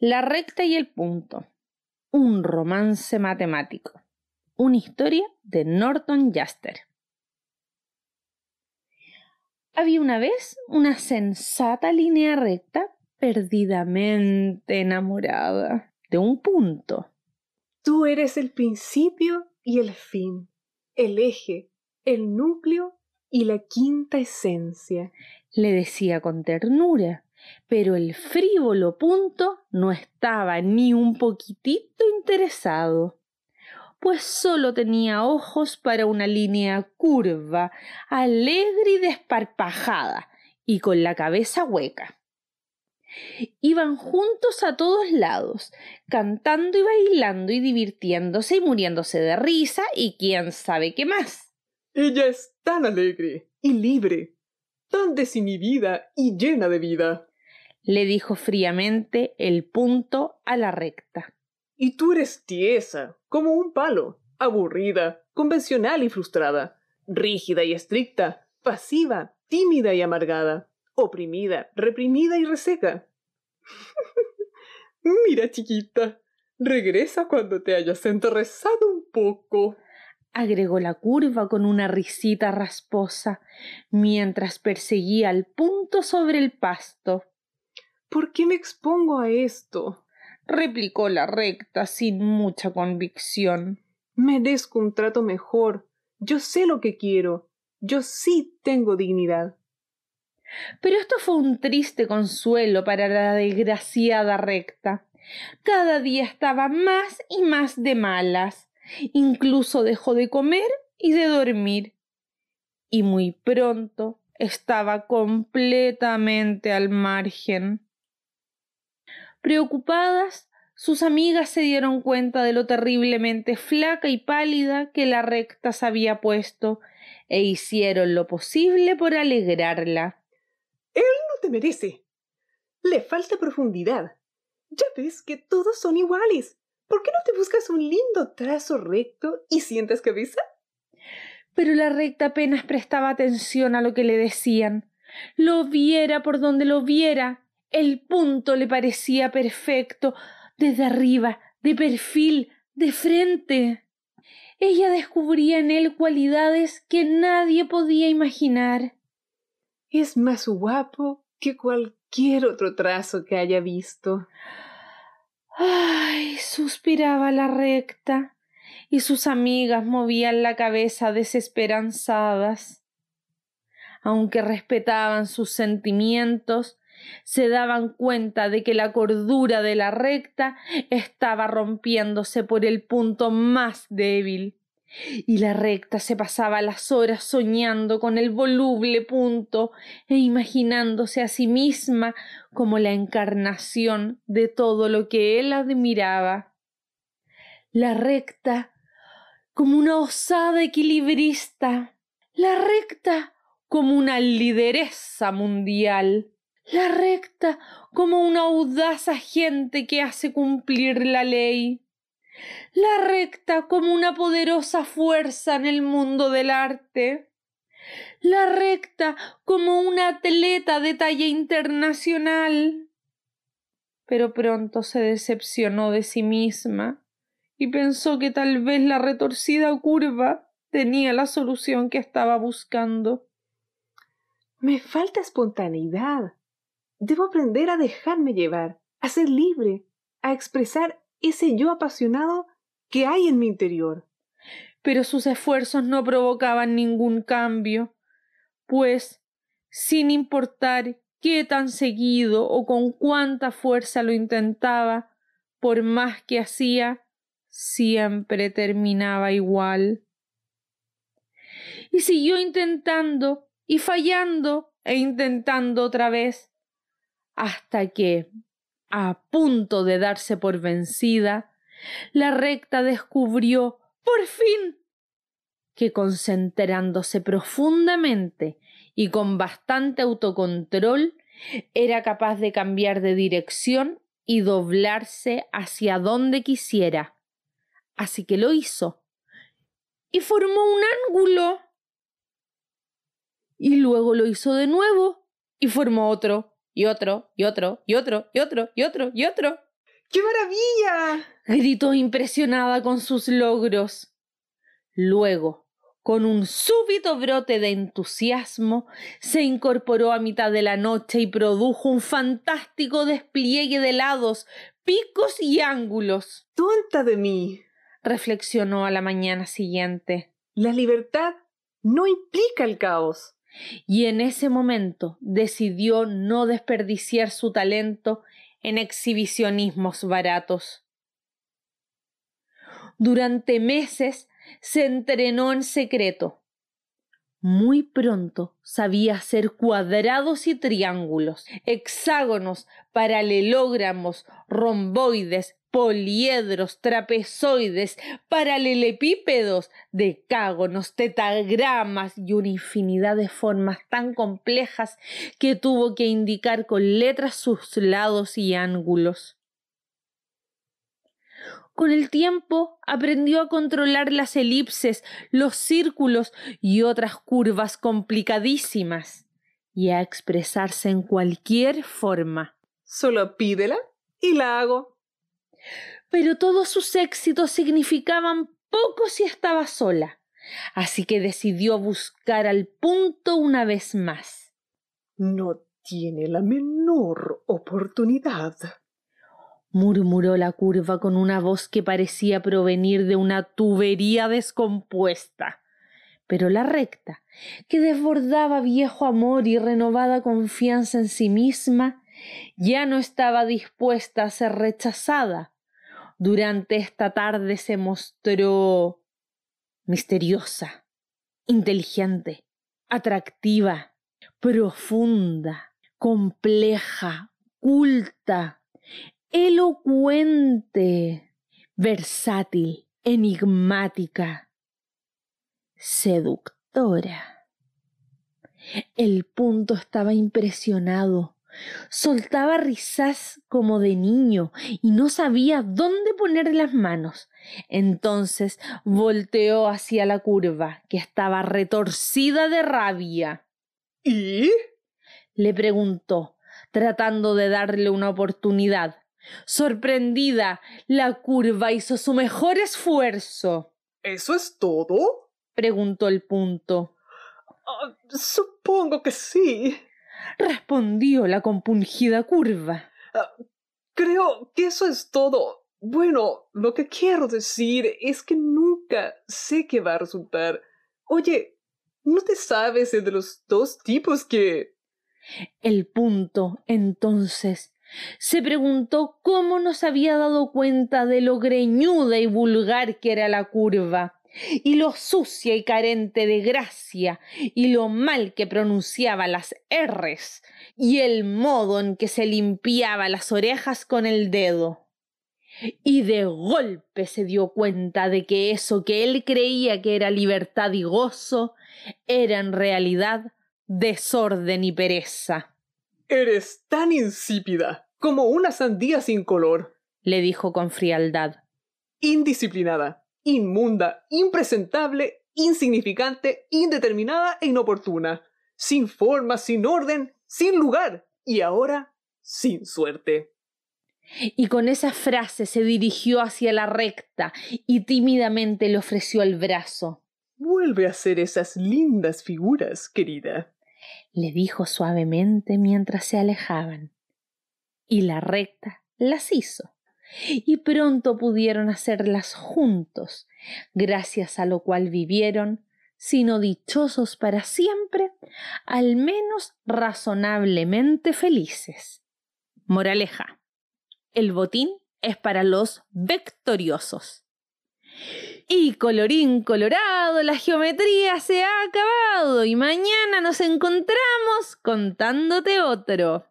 La recta y el punto. Un romance matemático. Una historia de Norton Jaster. Había una vez una sensata línea recta perdidamente enamorada de un punto. Tú eres el principio y el fin, el eje, el núcleo y la quinta esencia, le decía con ternura, pero el frívolo punto no estaba ni un poquitito interesado, pues solo tenía ojos para una línea curva, alegre y desparpajada, y con la cabeza hueca. Iban juntos a todos lados, cantando y bailando y divirtiéndose y muriéndose de risa y quién sabe qué más. Ella es tan alegre y libre, tan desinhibida y llena de vida, le dijo fríamente el punto a la recta. Y tú eres tiesa, como un palo, aburrida, convencional y frustrada, rígida y estricta, pasiva, tímida y amargada oprimida, reprimida y reseca. Mira, chiquita, regresa cuando te hayas enterrezado un poco agregó la curva con una risita rasposa, mientras perseguía al punto sobre el pasto. ¿Por qué me expongo a esto? replicó la recta sin mucha convicción. Merezco un trato mejor. Yo sé lo que quiero. Yo sí tengo dignidad. Pero esto fue un triste consuelo para la desgraciada recta. Cada día estaba más y más de malas. Incluso dejó de comer y de dormir. Y muy pronto estaba completamente al margen. Preocupadas, sus amigas se dieron cuenta de lo terriblemente flaca y pálida que la recta se había puesto e hicieron lo posible por alegrarla. Él no te merece. Le falta profundidad. Ya ves que todos son iguales. ¿Por qué no te buscas un lindo trazo recto y sientas cabeza? Pero la recta apenas prestaba atención a lo que le decían. Lo viera por donde lo viera. El punto le parecía perfecto, desde arriba, de perfil, de frente. Ella descubría en él cualidades que nadie podía imaginar. Es más guapo que cualquier otro trazo que haya visto. Ay, suspiraba la recta, y sus amigas movían la cabeza desesperanzadas. Aunque respetaban sus sentimientos, se daban cuenta de que la cordura de la recta estaba rompiéndose por el punto más débil. Y la recta se pasaba las horas soñando con el voluble punto e imaginándose a sí misma como la encarnación de todo lo que él admiraba. La recta como una osada equilibrista, la recta como una lideresa mundial, la recta como una audaz agente que hace cumplir la ley la recta como una poderosa fuerza en el mundo del arte, la recta como una atleta de talla internacional. Pero pronto se decepcionó de sí misma y pensó que tal vez la retorcida curva tenía la solución que estaba buscando. Me falta espontaneidad. Debo aprender a dejarme llevar, a ser libre, a expresar ese yo apasionado que hay en mi interior. Pero sus esfuerzos no provocaban ningún cambio, pues, sin importar qué tan seguido o con cuánta fuerza lo intentaba, por más que hacía, siempre terminaba igual. Y siguió intentando y fallando e intentando otra vez, hasta que, a punto de darse por vencida, la recta descubrió, por fin, que concentrándose profundamente y con bastante autocontrol, era capaz de cambiar de dirección y doblarse hacia donde quisiera. Así que lo hizo. Y formó un ángulo. Y luego lo hizo de nuevo y formó otro, y otro, y otro, y otro, y otro, y otro, y otro. ¡Qué maravilla! gritó impresionada con sus logros. Luego, con un súbito brote de entusiasmo, se incorporó a mitad de la noche y produjo un fantástico despliegue de lados, picos y ángulos. ¡Tonta de mí! reflexionó a la mañana siguiente. La libertad no implica el caos. Y en ese momento decidió no desperdiciar su talento en exhibicionismos baratos. Durante meses se entrenó en secreto. Muy pronto sabía hacer cuadrados y triángulos, hexágonos, paralelogramos, romboides, poliedros, trapezoides, paralelepípedos, decágonos, tetagramas y una infinidad de formas tan complejas que tuvo que indicar con letras sus lados y ángulos. Con el tiempo aprendió a controlar las elipses, los círculos y otras curvas complicadísimas y a expresarse en cualquier forma. Solo pídela y la hago. Pero todos sus éxitos significaban poco si estaba sola, así que decidió buscar al punto una vez más. No tiene la menor oportunidad, murmuró la curva con una voz que parecía provenir de una tubería descompuesta. Pero la recta, que desbordaba viejo amor y renovada confianza en sí misma, ya no estaba dispuesta a ser rechazada. Durante esta tarde se mostró misteriosa, inteligente, atractiva, profunda, compleja, culta, elocuente, versátil, enigmática, seductora. El punto estaba impresionado Soltaba risas como de niño y no sabía dónde poner las manos. Entonces volteó hacia la curva, que estaba retorcida de rabia. ¿Y? le preguntó, tratando de darle una oportunidad. Sorprendida, la curva hizo su mejor esfuerzo. ¿Eso es todo? preguntó el punto. Ah, supongo que sí respondió la compungida curva. Ah, creo que eso es todo. Bueno, lo que quiero decir es que nunca sé qué va a resultar. Oye, ¿no te sabes de los dos tipos que... El punto, entonces, se preguntó cómo nos había dado cuenta de lo greñuda y vulgar que era la curva y lo sucia y carente de gracia, y lo mal que pronunciaba las R's, y el modo en que se limpiaba las orejas con el dedo. Y de golpe se dio cuenta de que eso que él creía que era libertad y gozo, era en realidad desorden y pereza. Eres tan insípida como una sandía sin color, le dijo con frialdad. Indisciplinada, inmunda, impresentable, insignificante, indeterminada e inoportuna, sin forma, sin orden, sin lugar y ahora sin suerte. Y con esa frase se dirigió hacia la recta y tímidamente le ofreció el brazo. Vuelve a hacer esas lindas figuras, querida, le dijo suavemente mientras se alejaban. Y la recta las hizo y pronto pudieron hacerlas juntos, gracias a lo cual vivieron, sino dichosos para siempre, al menos razonablemente felices. Moraleja. El botín es para los victoriosos. Y colorín colorado, la geometría se ha acabado y mañana nos encontramos contándote otro.